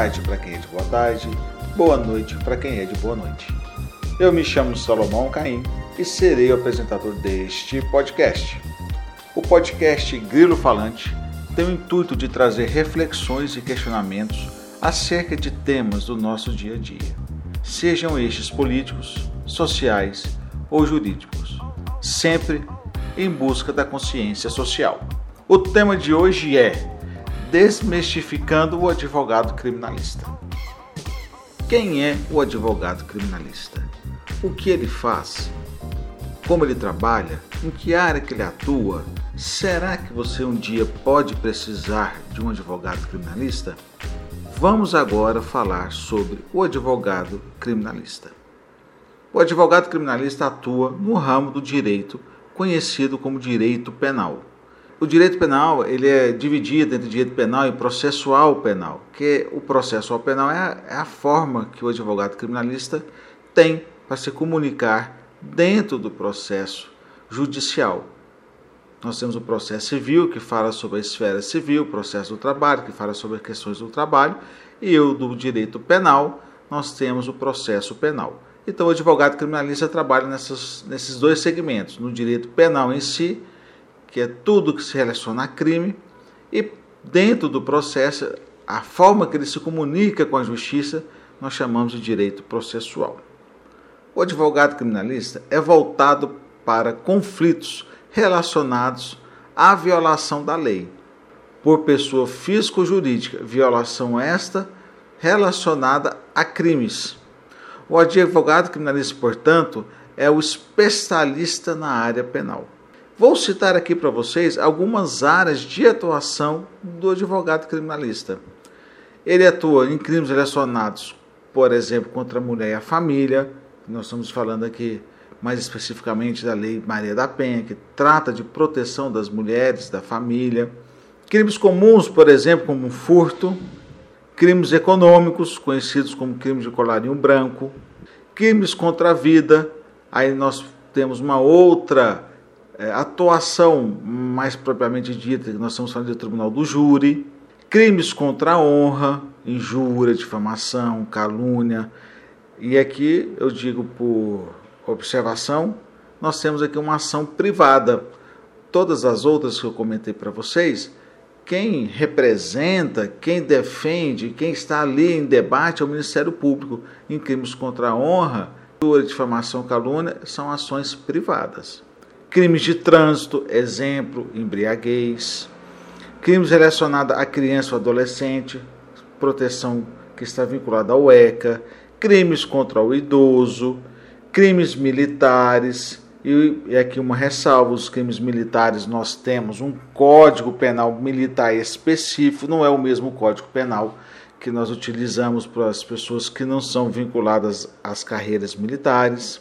tarde para quem é de boa tarde, boa noite para quem é de boa noite. Eu me chamo Salomão Caim e serei o apresentador deste podcast. O podcast Grilo Falante tem o intuito de trazer reflexões e questionamentos acerca de temas do nosso dia a dia, sejam estes políticos, sociais ou jurídicos, sempre em busca da consciência social. O tema de hoje é Desmistificando o advogado criminalista. Quem é o advogado criminalista? O que ele faz? Como ele trabalha? Em que área que ele atua? Será que você um dia pode precisar de um advogado criminalista? Vamos agora falar sobre o advogado criminalista. O advogado criminalista atua no ramo do direito conhecido como direito penal. O direito penal ele é dividido entre direito penal e processual penal, que o processual penal é a, é a forma que o advogado criminalista tem para se comunicar dentro do processo judicial. Nós temos o processo civil, que fala sobre a esfera civil, o processo do trabalho, que fala sobre questões do trabalho, e o do direito penal, nós temos o processo penal. Então, o advogado criminalista trabalha nessas, nesses dois segmentos, no direito penal em si que é tudo que se relaciona a crime, e dentro do processo, a forma que ele se comunica com a justiça, nós chamamos de direito processual. O advogado criminalista é voltado para conflitos relacionados à violação da lei por pessoa física ou jurídica, violação esta relacionada a crimes. O advogado criminalista, portanto, é o especialista na área penal. Vou citar aqui para vocês algumas áreas de atuação do advogado criminalista. Ele atua em crimes relacionados, por exemplo, contra a mulher e a família. Nós estamos falando aqui mais especificamente da Lei Maria da Penha, que trata de proteção das mulheres, da família. Crimes comuns, por exemplo, como furto, crimes econômicos, conhecidos como crimes de colarinho branco, crimes contra a vida. Aí nós temos uma outra é, atuação mais propriamente dita, que nós estamos falando do tribunal do júri, crimes contra a honra, injúria, difamação, calúnia. E aqui eu digo por observação, nós temos aqui uma ação privada. Todas as outras que eu comentei para vocês, quem representa, quem defende, quem está ali em debate é o Ministério Público. Em crimes contra a honra, difamação, calúnia, são ações privadas crimes de trânsito, exemplo, embriaguez, crimes relacionados à criança ou adolescente, proteção que está vinculada ao ECA, crimes contra o idoso, crimes militares, e aqui uma ressalva: os crimes militares nós temos um código penal militar específico, não é o mesmo código penal que nós utilizamos para as pessoas que não são vinculadas às carreiras militares.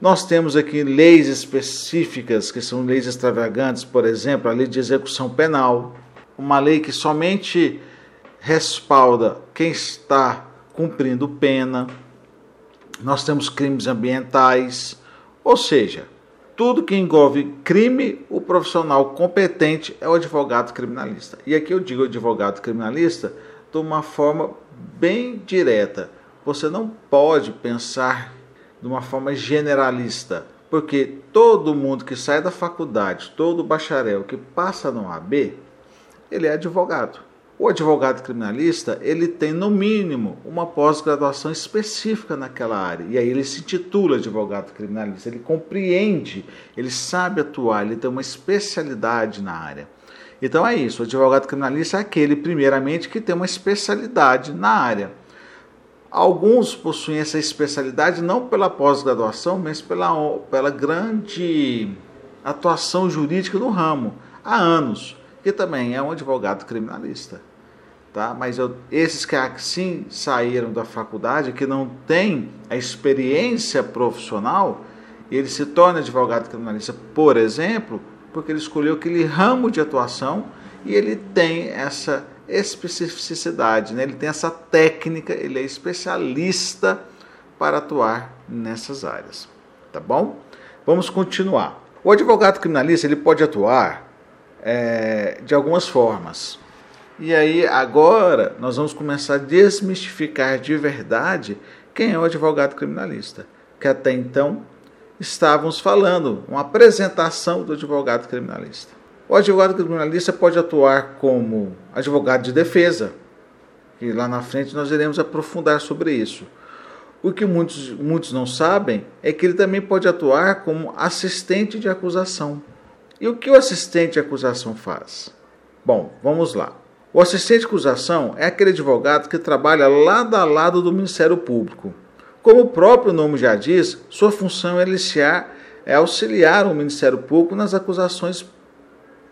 Nós temos aqui leis específicas, que são leis extravagantes, por exemplo, a lei de execução penal, uma lei que somente respalda quem está cumprindo pena. Nós temos crimes ambientais, ou seja, tudo que envolve crime, o profissional competente é o advogado criminalista. E aqui eu digo advogado criminalista de uma forma bem direta. Você não pode pensar de uma forma generalista, porque todo mundo que sai da faculdade, todo bacharel que passa no AB, ele é advogado. O advogado criminalista, ele tem no mínimo uma pós-graduação específica naquela área. E aí ele se titula advogado criminalista, ele compreende, ele sabe atuar, ele tem uma especialidade na área. Então é isso, o advogado criminalista é aquele, primeiramente, que tem uma especialidade na área. Alguns possuem essa especialidade não pela pós-graduação, mas pela, pela grande atuação jurídica no ramo, há anos, que também é um advogado criminalista. Tá? Mas eu, esses que assim saíram da faculdade, que não têm a experiência profissional, ele se torna advogado criminalista, por exemplo, porque ele escolheu aquele ramo de atuação e ele tem essa especificidade, né? ele tem essa técnica, ele é especialista para atuar nessas áreas. Tá bom? Vamos continuar. O advogado criminalista ele pode atuar é, de algumas formas. E aí agora nós vamos começar a desmistificar de verdade quem é o advogado criminalista, que até então estávamos falando, uma apresentação do advogado criminalista. O advogado criminalista pode atuar como advogado de defesa, e lá na frente nós iremos aprofundar sobre isso. O que muitos, muitos não sabem é que ele também pode atuar como assistente de acusação. E o que o assistente de acusação faz? Bom, vamos lá. O assistente de acusação é aquele advogado que trabalha lado a lado do Ministério Público. Como o próprio nome já diz, sua função é, iniciar, é auxiliar o Ministério Público nas acusações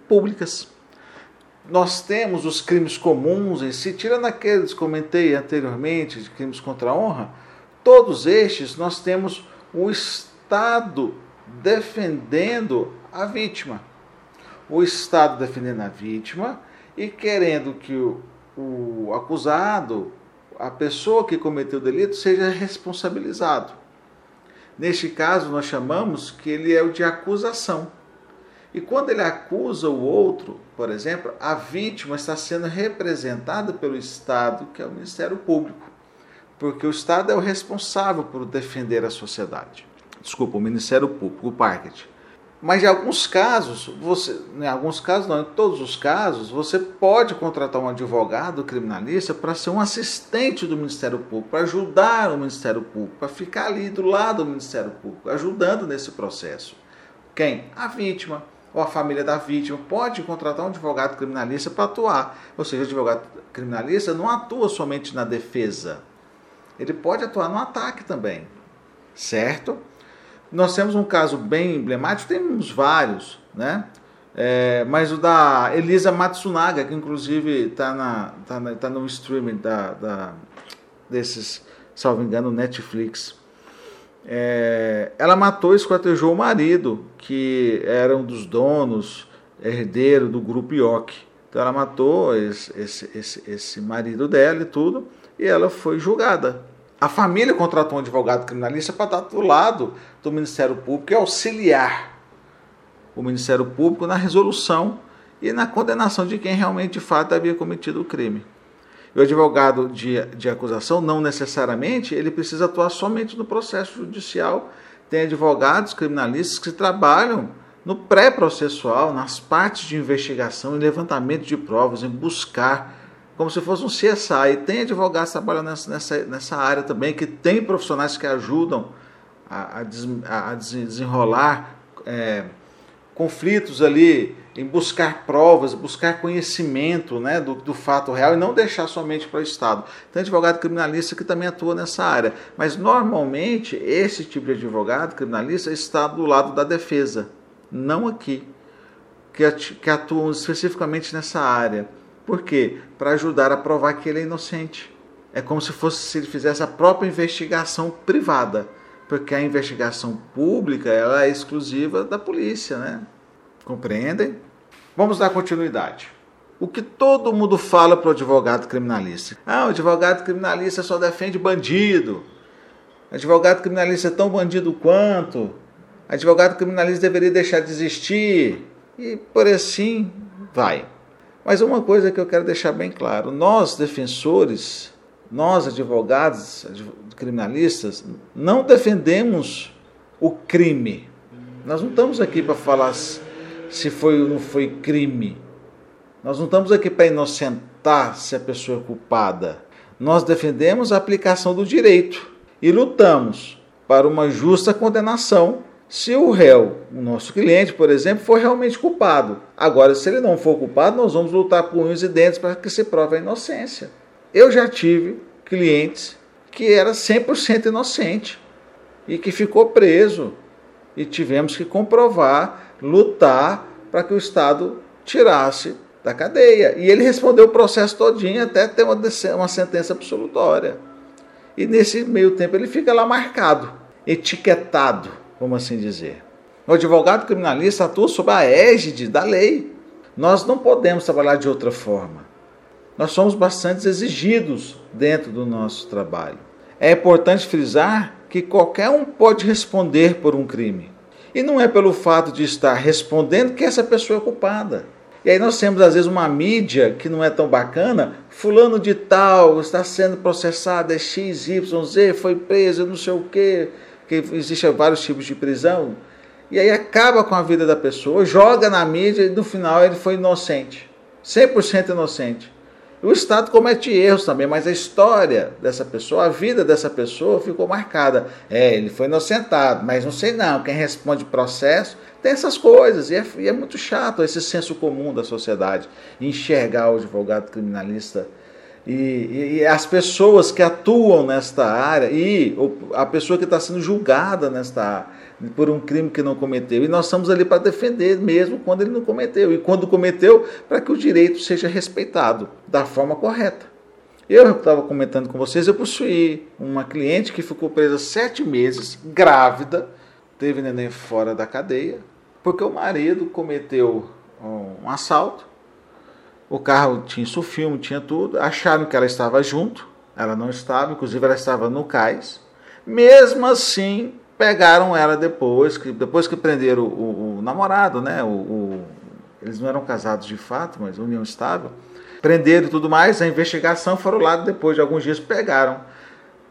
públicas. Nós temos os crimes comuns em si, tirando aqueles que comentei anteriormente, de crimes contra a honra, todos estes nós temos o Estado defendendo a vítima. O Estado defendendo a vítima e querendo que o, o acusado, a pessoa que cometeu o delito, seja responsabilizado. Neste caso, nós chamamos que ele é o de acusação. E quando ele acusa o outro, por exemplo, a vítima está sendo representada pelo Estado, que é o Ministério Público. Porque o Estado é o responsável por defender a sociedade. Desculpa, o Ministério Público, o Parquet. Mas em alguns casos, você, em alguns casos não, em todos os casos, você pode contratar um advogado criminalista para ser um assistente do Ministério Público, para ajudar o Ministério Público, para ficar ali do lado do Ministério Público, ajudando nesse processo. Quem? A vítima ou a família da vítima pode contratar um advogado criminalista para atuar. Ou seja, o advogado criminalista não atua somente na defesa, ele pode atuar no ataque também, certo? Nós temos um caso bem emblemático, temos vários, né? É, mas o da Elisa Matsunaga, que inclusive está tá, tá no streaming da, da, desses, salvo engano, Netflix. É, ela matou e esquartejou o marido, que era um dos donos, herdeiro do grupo IOC. Então ela matou esse, esse, esse, esse marido dela e tudo, e ela foi julgada a família contratou um advogado criminalista para estar do lado do Ministério Público e auxiliar o Ministério Público na resolução e na condenação de quem realmente de fato havia cometido o crime. E o advogado de, de acusação, não necessariamente, ele precisa atuar somente no processo judicial. Tem advogados criminalistas que trabalham no pré-processual, nas partes de investigação, em levantamento de provas, em buscar como se fosse um CSI. E tem advogados trabalhando nessa, nessa, nessa área também, que tem profissionais que ajudam a, a, a desenrolar é, conflitos ali, em buscar provas, buscar conhecimento né, do, do fato real e não deixar somente para o Estado. Tem advogado criminalista que também atua nessa área, mas normalmente esse tipo de advogado criminalista está do lado da defesa, não aqui, que, que atuam especificamente nessa área. Por quê? Para ajudar a provar que ele é inocente. É como se fosse se ele fizesse a própria investigação privada, porque a investigação pública ela é exclusiva da polícia, né? Compreendem? Vamos dar continuidade. O que todo mundo fala para o advogado criminalista? Ah, o advogado criminalista só defende bandido. Advogado criminalista é tão bandido quanto. Advogado criminalista deveria deixar de existir. E por assim vai. Mas uma coisa que eu quero deixar bem claro: nós, defensores, nós, advogados, criminalistas, não defendemos o crime. Nós não estamos aqui para falar se foi ou não foi crime. Nós não estamos aqui para inocentar se a pessoa é culpada. Nós defendemos a aplicação do direito e lutamos para uma justa condenação se o réu, o nosso cliente, por exemplo, for realmente culpado. Agora, se ele não for culpado, nós vamos lutar por unhos e dentes para que se prove a inocência. Eu já tive clientes que era 100% inocente e que ficou preso e tivemos que comprovar, lutar para que o Estado tirasse da cadeia. E ele respondeu o processo todinho até ter uma, uma sentença absolutória. E nesse meio tempo ele fica lá marcado, etiquetado vamos assim dizer. O advogado criminalista atua sob a égide da lei. Nós não podemos trabalhar de outra forma. Nós somos bastante exigidos dentro do nosso trabalho. É importante frisar que qualquer um pode responder por um crime. E não é pelo fato de estar respondendo que essa pessoa é culpada. E aí nós temos às vezes uma mídia que não é tão bacana, fulano de tal está sendo processado, é XYZ, foi preso, não sei o quê, que existem vários tipos de prisão. E aí acaba com a vida da pessoa, joga na mídia e no final ele foi inocente. 100% inocente. O Estado comete erros também, mas a história dessa pessoa, a vida dessa pessoa ficou marcada. É, ele foi inocentado, mas não sei não, quem responde processo tem essas coisas. E é, e é muito chato esse senso comum da sociedade, enxergar o advogado criminalista e, e, e, as pessoas que atuam nesta área e a pessoa que está sendo julgada nesta por um crime que não cometeu. E nós estamos ali para defender mesmo quando ele não cometeu. E quando cometeu, para que o direito seja respeitado da forma correta. Eu estava comentando com vocês, eu possuí uma cliente que ficou presa sete meses, grávida, teve neném fora da cadeia, porque o marido cometeu um assalto. O carro tinha isso filme, tinha tudo. Acharam que ela estava junto, ela não estava, inclusive ela estava no cais. Mesmo assim, pegaram ela depois, que, depois que prenderam o, o, o namorado, né? O, o, eles não eram casados de fato, mas união estável. Prenderam e tudo mais, a investigação foram lá depois de alguns dias, pegaram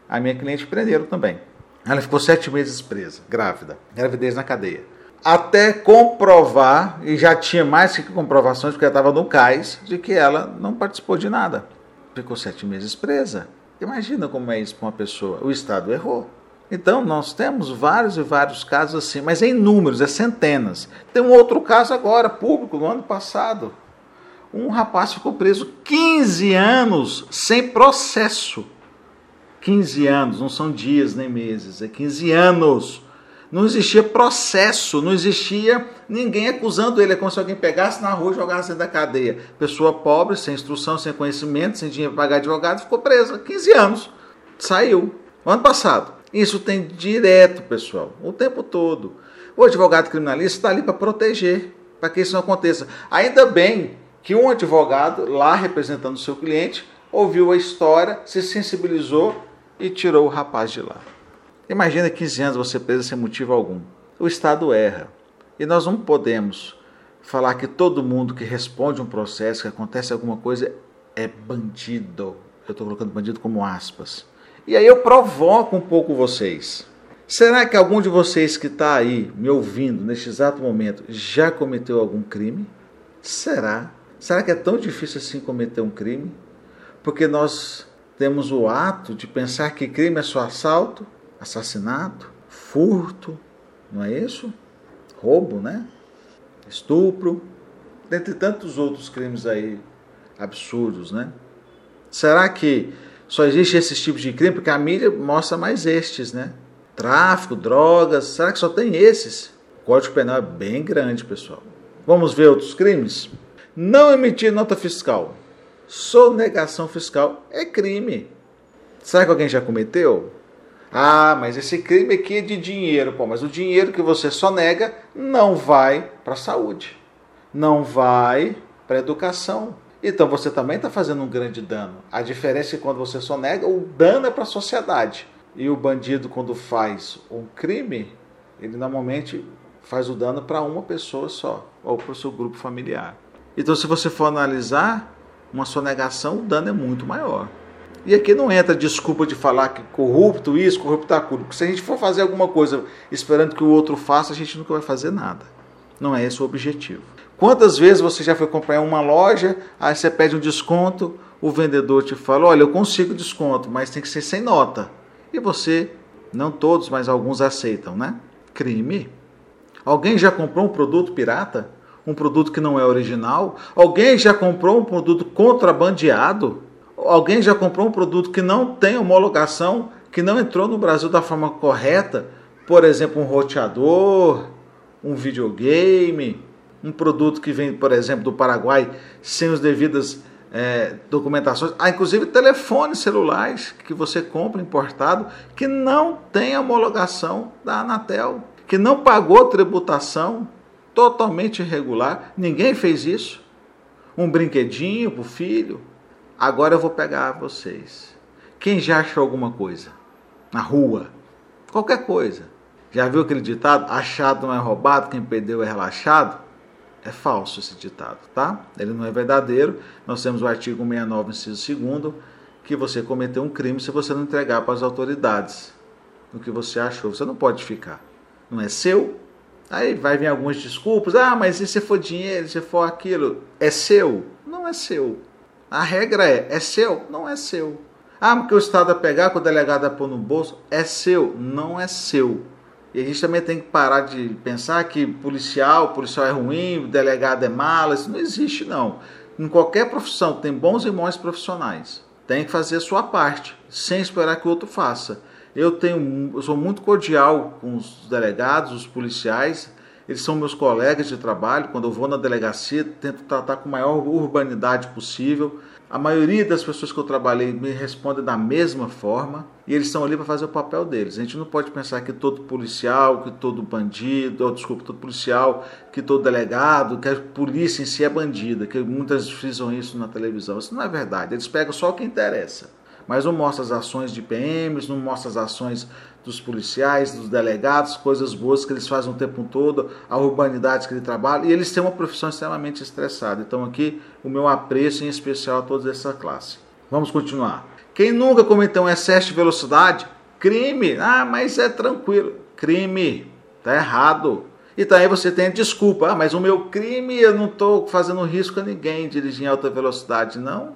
a minha cliente prenderam também. Ela ficou sete meses presa, grávida, gravidez na cadeia. Até comprovar, e já tinha mais que comprovações, porque ela estava no cais, de que ela não participou de nada. Ficou sete meses presa. Imagina como é isso para uma pessoa. O Estado errou. Então, nós temos vários e vários casos assim, mas em números, é centenas. Tem um outro caso agora, público, no ano passado. Um rapaz ficou preso 15 anos sem processo. 15 anos, não são dias nem meses, é 15 anos. Não existia processo, não existia ninguém acusando ele. É como se alguém pegasse na rua e jogasse dentro da cadeia. Pessoa pobre, sem instrução, sem conhecimento, sem dinheiro para pagar advogado, ficou presa 15 anos. Saiu. No ano passado. Isso tem direto, pessoal, o tempo todo. O advogado criminalista está ali para proteger, para que isso não aconteça. Ainda bem que um advogado, lá representando o seu cliente, ouviu a história, se sensibilizou e tirou o rapaz de lá. Imagina 15 anos você preso sem motivo algum. O Estado erra. E nós não podemos falar que todo mundo que responde um processo, que acontece alguma coisa, é bandido. Eu estou colocando bandido como aspas. E aí eu provoco um pouco vocês. Será que algum de vocês que está aí me ouvindo neste exato momento já cometeu algum crime? Será? Será que é tão difícil assim cometer um crime? Porque nós temos o ato de pensar que crime é só assalto, assassinato, furto, não é isso? Roubo, né? Estupro, dentre tantos outros crimes aí absurdos, né? Será que só existe esses tipos de crime porque a mídia mostra mais estes, né? Tráfico, drogas, será que só tem esses? O Código Penal é bem grande, pessoal. Vamos ver outros crimes? Não emitir nota fiscal. Sonegação fiscal é crime. Será que alguém já cometeu? Ah, mas esse crime aqui é de dinheiro. Pô, mas o dinheiro que você sonega não vai para a saúde, não vai para a educação, então você também está fazendo um grande dano. A diferença é que quando você sonega, o dano é para a sociedade. E o bandido, quando faz um crime, ele normalmente faz o dano para uma pessoa só, ou para o seu grupo familiar. Então, se você for analisar uma sonegação, o dano é muito maior. E aqui não entra desculpa de falar que corrupto isso, corrupto aquilo. Se a gente for fazer alguma coisa esperando que o outro faça, a gente nunca vai fazer nada. Não é esse o objetivo. Quantas vezes você já foi comprar em uma loja, aí você pede um desconto, o vendedor te fala: Olha, eu consigo desconto, mas tem que ser sem nota. E você, não todos, mas alguns aceitam, né? Crime. Alguém já comprou um produto pirata? Um produto que não é original? Alguém já comprou um produto contrabandeado? Alguém já comprou um produto que não tem homologação, que não entrou no Brasil da forma correta? Por exemplo, um roteador, um videogame, um produto que vem, por exemplo, do Paraguai sem as devidas é, documentações, há inclusive telefones celulares que você compra importado que não tem homologação da Anatel, que não pagou tributação, totalmente irregular. Ninguém fez isso. Um brinquedinho para o filho. Agora eu vou pegar vocês. Quem já achou alguma coisa na rua? Qualquer coisa. Já viu aquele ditado? Achado não é roubado, quem perdeu é relaxado? É falso esse ditado, tá? Ele não é verdadeiro. Nós temos o artigo 69, inciso 2 que você cometeu um crime se você não entregar para as autoridades o que você achou. Você não pode ficar. Não é seu. Aí vai vir algumas desculpas. Ah, mas e se for dinheiro, se for aquilo? É seu? Não é seu. A regra é, é seu? Não é seu. Ah, porque o Estado vai pegar, com o delegado vai pôr no bolso? É seu? Não é seu. E a gente também tem que parar de pensar que policial, policial é ruim, delegado é malo, isso não existe não. Em qualquer profissão tem bons e maus profissionais. Tem que fazer a sua parte, sem esperar que o outro faça. Eu tenho, eu sou muito cordial com os delegados, os policiais, eles são meus colegas de trabalho. Quando eu vou na delegacia, tento tratar com a maior urbanidade possível. A maioria das pessoas que eu trabalhei me respondem da mesma forma e eles estão ali para fazer o papel deles. A gente não pode pensar que todo policial, que todo bandido, ou, desculpa, todo policial, que todo delegado, que a polícia em si é bandida, que muitas frisam isso na televisão. Isso não é verdade. Eles pegam só o que interessa mas não mostra as ações de PMs, não mostra as ações dos policiais, dos delegados, coisas boas que eles fazem o tempo todo, a urbanidade que ele trabalha, e eles têm uma profissão extremamente estressada. Então aqui o meu apreço em especial a toda essa classe. Vamos continuar. Quem nunca cometeu um excesso de velocidade? Crime. Ah, mas é tranquilo. Crime. Tá errado. E também você tem desculpa. Ah, mas o meu crime eu não estou fazendo risco a ninguém dirigindo em alta velocidade. Não.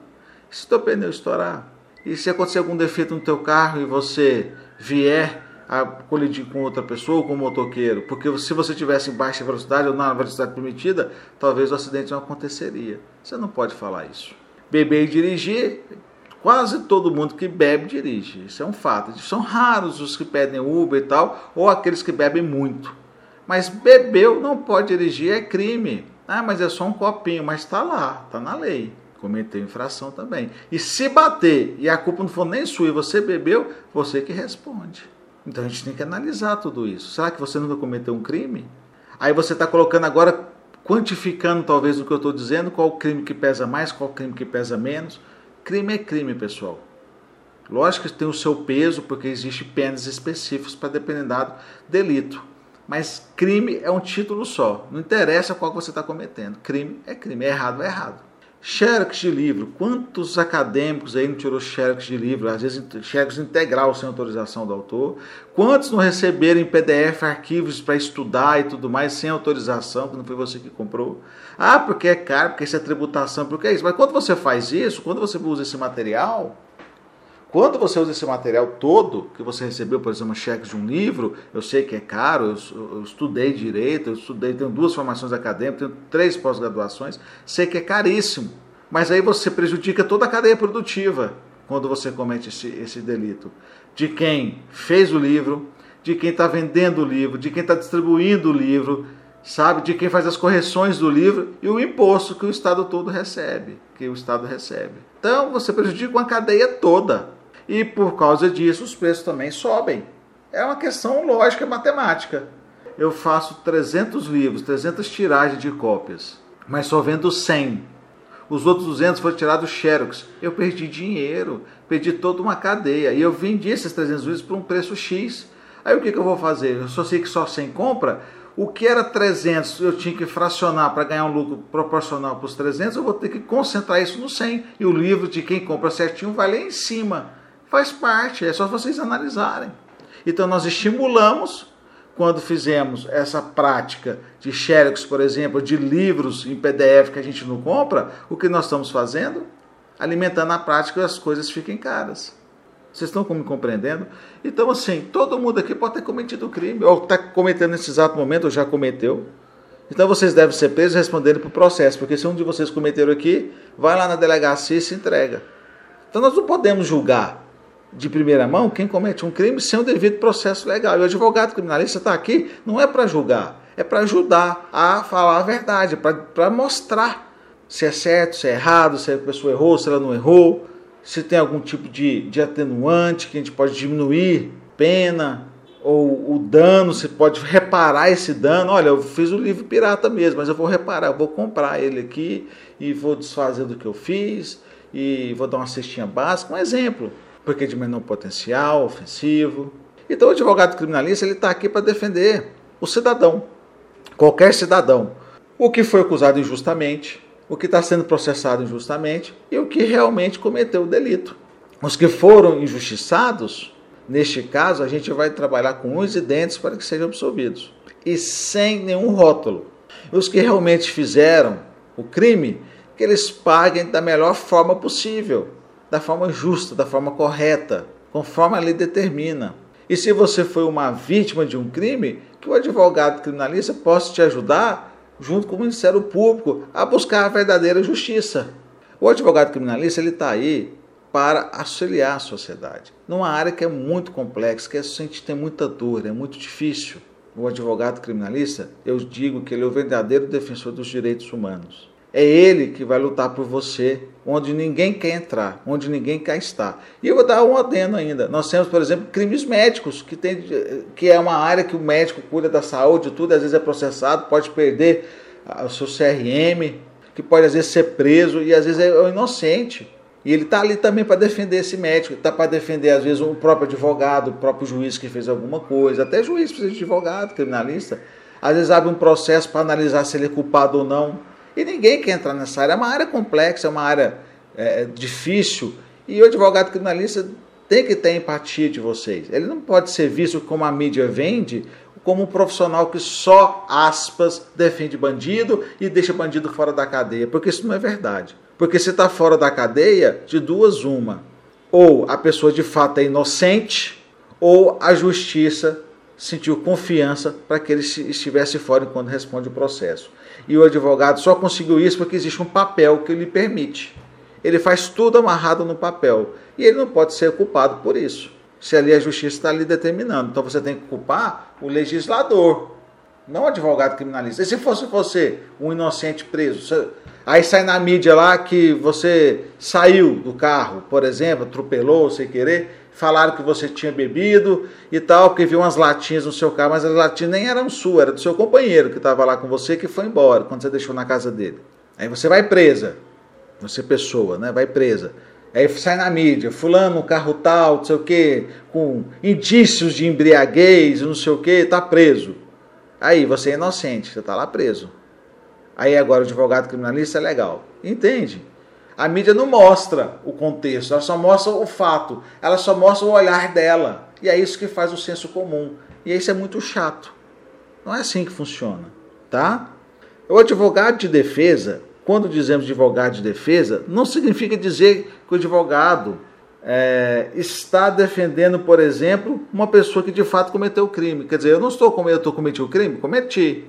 Se o teu pneu estourar, e se acontecer algum defeito no teu carro e você vier a colidir com outra pessoa, com um motoqueiro, porque se você tivesse em baixa velocidade ou na velocidade permitida, talvez o acidente não aconteceria. Você não pode falar isso. Beber e dirigir, quase todo mundo que bebe dirige. Isso é um fato. São raros os que pedem Uber e tal, ou aqueles que bebem muito. Mas bebeu não pode dirigir, é crime. Ah, mas é só um copinho, mas está lá, está na lei cometeu infração também. E se bater e a culpa não for nem sua e você bebeu, você que responde. Então a gente tem que analisar tudo isso. Será que você nunca cometeu um crime? Aí você está colocando agora, quantificando talvez o que eu estou dizendo, qual crime que pesa mais, qual o crime que pesa menos. Crime é crime, pessoal. Lógico que tem o seu peso, porque existe penas específicas para determinado delito. Mas crime é um título só. Não interessa qual você está cometendo. Crime é crime. É errado, é errado. Xerox de livro. Quantos acadêmicos aí não tirou xerox de livro? Às vezes xerox integral sem autorização do autor. Quantos não receberam em PDF arquivos para estudar e tudo mais sem autorização, que não foi você que comprou? Ah, porque é caro, porque isso é tributação, porque é isso. Mas quando você faz isso, quando você usa esse material, quando você usa esse material todo que você recebeu, por exemplo, cheques de um livro, eu sei que é caro, eu, eu estudei direito, eu estudei, tenho duas formações acadêmicas, tenho três pós-graduações, sei que é caríssimo. Mas aí você prejudica toda a cadeia produtiva quando você comete esse, esse delito. De quem fez o livro, de quem está vendendo o livro, de quem está distribuindo o livro, sabe? De quem faz as correções do livro e o imposto que o Estado todo recebe, que o Estado recebe. Então você prejudica uma cadeia toda e por causa disso os preços também sobem. É uma questão lógica matemática. Eu faço 300 livros, 300 tiragens de cópias, mas só vendo 100. Os outros 200 foram tirados xerox. Eu perdi dinheiro, perdi toda uma cadeia. E eu vendi esses 300 livros por um preço X. Aí o que, que eu vou fazer? Eu só sei que só 100 compra. O que era 300 eu tinha que fracionar para ganhar um lucro proporcional para os 300, eu vou ter que concentrar isso no 100. E o livro de quem compra certinho vai lá em cima. Faz parte, é só vocês analisarem. Então nós estimulamos quando fizemos essa prática de xerox, por exemplo, de livros em PDF que a gente não compra, o que nós estamos fazendo? Alimentando a prática as coisas fiquem caras. Vocês estão me compreendendo? Então, assim, todo mundo aqui pode ter cometido crime, ou está cometendo nesse exato momento, ou já cometeu. Então, vocês devem ser presos responderem para o processo, porque se um de vocês cometeram aqui, vai lá na delegacia e se entrega. Então, nós não podemos julgar de primeira mão quem comete um crime sem o devido processo legal. E o advogado criminalista está aqui não é para julgar, é para ajudar a falar a verdade, para mostrar se é certo, se é errado, se a pessoa errou, se ela não errou, se tem algum tipo de, de atenuante que a gente pode diminuir pena ou o dano, se pode reparar esse dano. Olha, eu fiz o livro pirata mesmo, mas eu vou reparar, eu vou comprar ele aqui e vou desfazer do que eu fiz e vou dar uma cestinha básica, um exemplo porque de menor potencial ofensivo. Então o advogado criminalista ele está aqui para defender o cidadão, qualquer cidadão. o que foi acusado injustamente, o que está sendo processado injustamente e o que realmente cometeu o delito. Os que foram injustiçados, neste caso, a gente vai trabalhar com unhas e dentes para que sejam absolvidos e sem nenhum rótulo. Os que realmente fizeram o crime, que eles paguem da melhor forma possível, da forma justa, da forma correta, conforme a lei determina. E se você foi uma vítima de um crime, que o advogado criminalista possa te ajudar, junto com o Ministério Público, a buscar a verdadeira justiça. O advogado criminalista está aí para auxiliar a sociedade. Numa área que é muito complexa, que a gente tem muita dor, é muito difícil. O advogado criminalista, eu digo que ele é o verdadeiro defensor dos direitos humanos. É ele que vai lutar por você onde ninguém quer entrar, onde ninguém quer estar. E eu vou dar um adendo ainda. Nós temos, por exemplo, crimes médicos, que, tem, que é uma área que o médico cuida da saúde, tudo, às vezes é processado, pode perder o seu CRM, que pode às vezes ser preso e às vezes é inocente. E ele está ali também para defender esse médico, está para defender, às vezes, o próprio advogado, o próprio juiz que fez alguma coisa, até juiz precisa de advogado, criminalista. Às vezes abre um processo para analisar se ele é culpado ou não. E ninguém quer entrar nessa área. É uma área complexa, é uma área é, difícil. E o advogado criminalista tem que ter empatia de vocês. Ele não pode ser visto como a mídia vende, como um profissional que só, aspas, defende bandido e deixa bandido fora da cadeia. Porque isso não é verdade. Porque se está fora da cadeia, de duas, uma. Ou a pessoa de fato é inocente, ou a justiça sentiu confiança para que ele estivesse fora enquanto responde o processo. E o advogado só conseguiu isso porque existe um papel que lhe permite. Ele faz tudo amarrado no papel. E ele não pode ser culpado por isso. Se ali a justiça está ali determinando. Então você tem que culpar o legislador, não o advogado criminalista. E se fosse você, um inocente preso, Aí sai na mídia lá que você saiu do carro, por exemplo, atropelou sem querer, falaram que você tinha bebido e tal, porque viu umas latinhas no seu carro, mas as latinhas nem eram suas, era do seu companheiro que estava lá com você que foi embora quando você deixou na casa dele. Aí você vai presa, você pessoa, né? Vai presa. Aí sai na mídia, fulano, carro tal, não sei o quê, com indícios de embriaguez, não sei o quê, tá preso. Aí você é inocente, você tá lá preso. Aí agora o advogado criminalista é legal. Entende? A mídia não mostra o contexto, ela só mostra o fato, ela só mostra o olhar dela. E é isso que faz o senso comum. E isso é muito chato. Não é assim que funciona, tá? O advogado de defesa, quando dizemos advogado de defesa, não significa dizer que o advogado é, está defendendo, por exemplo, uma pessoa que de fato cometeu o crime. Quer dizer, eu não estou cometendo, eu cometendo o crime? Cometi.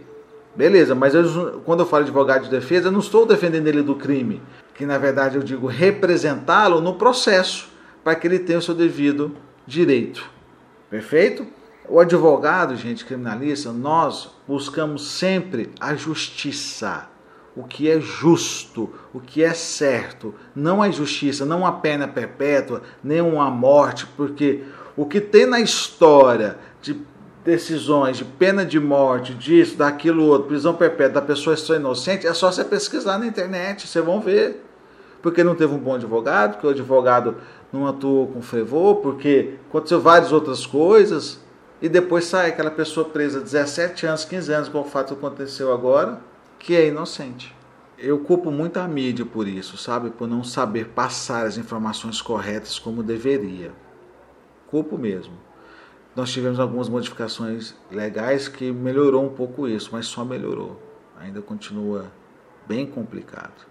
Beleza, mas eu, quando eu falo advogado de defesa, eu não estou defendendo ele do crime, que na verdade eu digo representá-lo no processo, para que ele tenha o seu devido direito. Perfeito? O advogado, gente, criminalista, nós buscamos sempre a justiça, o que é justo, o que é certo, não a justiça, não a pena perpétua, nem uma morte, porque o que tem na história de decisões de pena de morte, disso, daquilo outro, prisão perpétua da pessoa só inocente, é só você pesquisar na internet, vocês vão ver. Porque não teve um bom advogado, porque o advogado não atuou com fervor, porque aconteceu várias outras coisas, e depois sai aquela pessoa presa 17 anos, 15 anos, com o fato que aconteceu agora, que é inocente. Eu culpo muito a mídia por isso, sabe? Por não saber passar as informações corretas como deveria. Culpo mesmo. Nós tivemos algumas modificações legais que melhorou um pouco isso, mas só melhorou. Ainda continua bem complicado.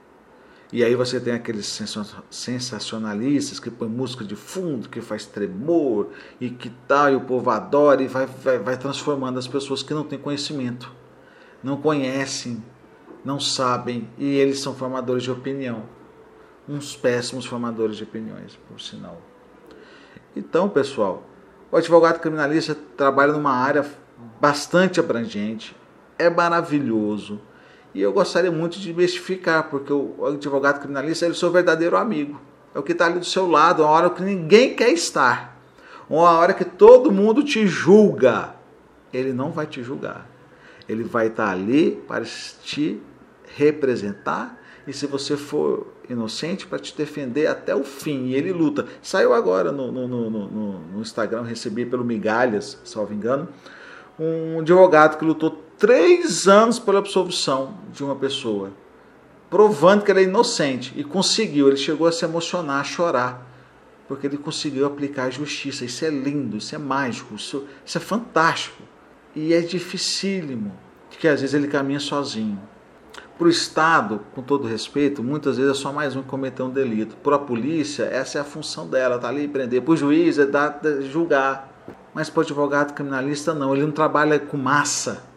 E aí você tem aqueles sensacionalistas que põem música de fundo, que faz tremor e que tal, e o povo adora e vai, vai, vai transformando as pessoas que não têm conhecimento, não conhecem, não sabem, e eles são formadores de opinião. Uns péssimos formadores de opiniões, por sinal. Então, pessoal, o advogado criminalista trabalha numa área bastante abrangente, é maravilhoso. E eu gostaria muito de mistificar, porque o advogado criminalista é o seu verdadeiro amigo. É o que está ali do seu lado, uma hora que ninguém quer estar. Uma hora que todo mundo te julga. Ele não vai te julgar. Ele vai estar ali para te representar. E se você for inocente para te defender até o fim. E ele luta. Saiu agora no, no, no, no Instagram, recebi pelo Migalhas, salvo engano, um advogado que lutou três anos pela absolvição de uma pessoa, provando que ele é inocente e conseguiu. Ele chegou a se emocionar, a chorar, porque ele conseguiu aplicar a justiça. Isso é lindo, isso é mágico, isso, isso é fantástico e é dificílimo, porque às vezes ele caminha sozinho. Para o Estado, com todo respeito, muitas vezes é só mais um que cometeu um delito. Para a polícia, essa é a função dela, tá ali prender. Para o juiz é dar, julgar. Mas para o advogado criminalista, não. Ele não trabalha com massa,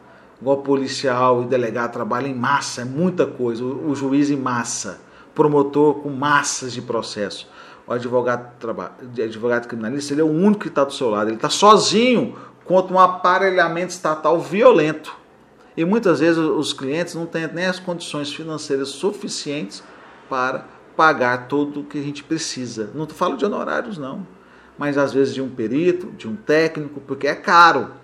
igual policial e delegado trabalha em massa, é muita coisa. O, o juiz em massa, promotor com massas de processo. O advogado, advogado criminalista, ele é o único que está do seu lado. Ele está sozinho contra um aparelhamento estatal violento. E muitas vezes os clientes não têm nem as condições financeiras suficientes para pagar tudo o que a gente precisa. Não falo de honorários, não, mas às vezes de um perito, de um técnico, porque é caro.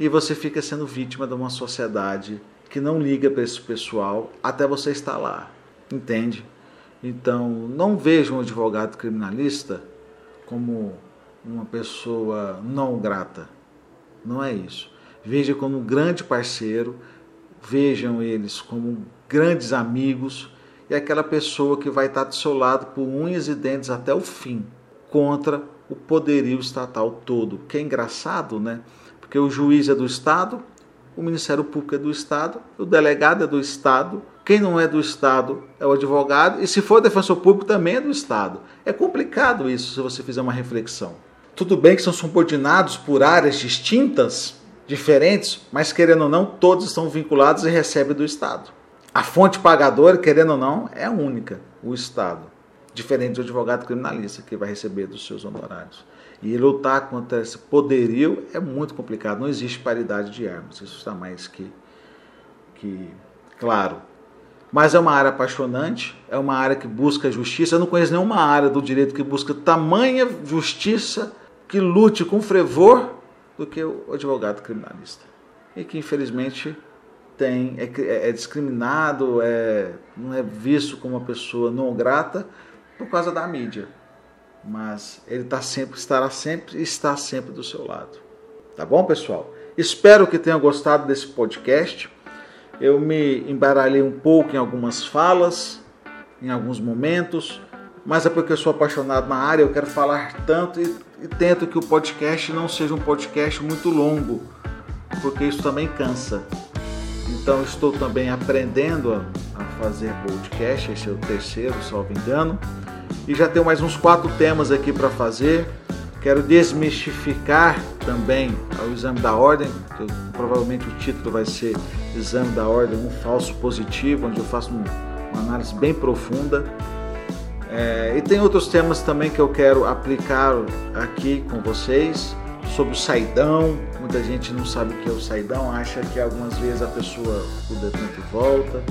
E você fica sendo vítima de uma sociedade que não liga para esse pessoal até você estar lá. Entende? Então, não veja um advogado criminalista como uma pessoa não grata não é isso. Veja como um grande parceiro, vejam eles como grandes amigos e aquela pessoa que vai estar do seu lado por unhas e dentes até o fim, contra o poderio estatal todo. Que é engraçado, né? Porque o juiz é do Estado, o Ministério Público é do Estado, o delegado é do Estado, quem não é do Estado é o advogado, e se for defensor público também é do Estado. É complicado isso se você fizer uma reflexão. Tudo bem que são subordinados por áreas distintas, diferentes, mas querendo ou não, todos estão vinculados e recebem do Estado. A fonte pagadora, querendo ou não, é única, o Estado. Diferente do advogado criminalista, que vai receber dos seus honorários. E lutar contra esse poderio é muito complicado. Não existe paridade de armas. Isso está mais que, que claro. Mas é uma área apaixonante, é uma área que busca justiça. Eu não conheço nenhuma área do direito que busca tamanha justiça que lute com fervor do que o advogado criminalista. E que infelizmente tem, é, é discriminado, é, não é visto como uma pessoa não grata por causa da mídia. Mas ele tá sempre, estará sempre e está sempre do seu lado. Tá bom, pessoal? Espero que tenham gostado desse podcast. Eu me embaralhei um pouco em algumas falas, em alguns momentos, mas é porque eu sou apaixonado na área, eu quero falar tanto e e tento que o podcast não seja um podcast muito longo, porque isso também cansa. Então estou também aprendendo a, a fazer podcast, esse é o terceiro, salvo engano, e já tenho mais uns quatro temas aqui para fazer. Quero desmistificar também o exame da ordem, que provavelmente o título vai ser Exame da Ordem, um falso positivo, onde eu faço um, uma análise bem profunda é, e tem outros temas também que eu quero aplicar aqui com vocês sobre o saidão. Muita gente não sabe o que é o saidão, acha que algumas vezes a pessoa o detento volta.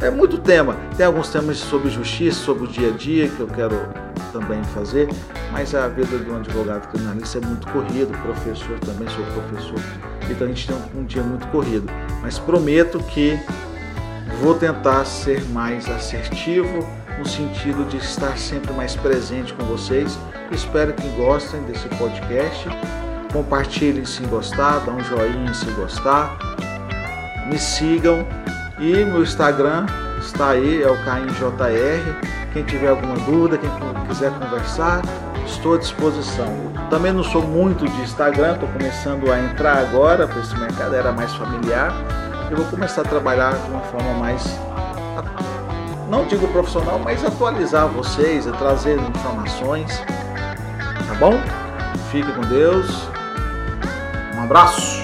É muito tema. Tem alguns temas sobre justiça, sobre o dia a dia que eu quero também fazer, mas a vida de um advogado criminalista é muito corrido, professor também, sou professor, então a gente tem um, dia muito corrido. Mas prometo que vou tentar ser mais assertivo no sentido de estar sempre mais presente com vocês. Espero que gostem desse podcast. Compartilhem se gostar, dá um joinha se gostar. Me sigam e meu Instagram está aí, é o CaimJR. Quem tiver alguma dúvida, quem quiser conversar, estou à disposição. Também não sou muito de Instagram, estou começando a entrar agora para esse mercado, era mais familiar. Eu vou começar a trabalhar de uma forma mais não digo profissional, mas atualizar vocês, trazer informações. Tá bom? Fique com Deus. Um abraço.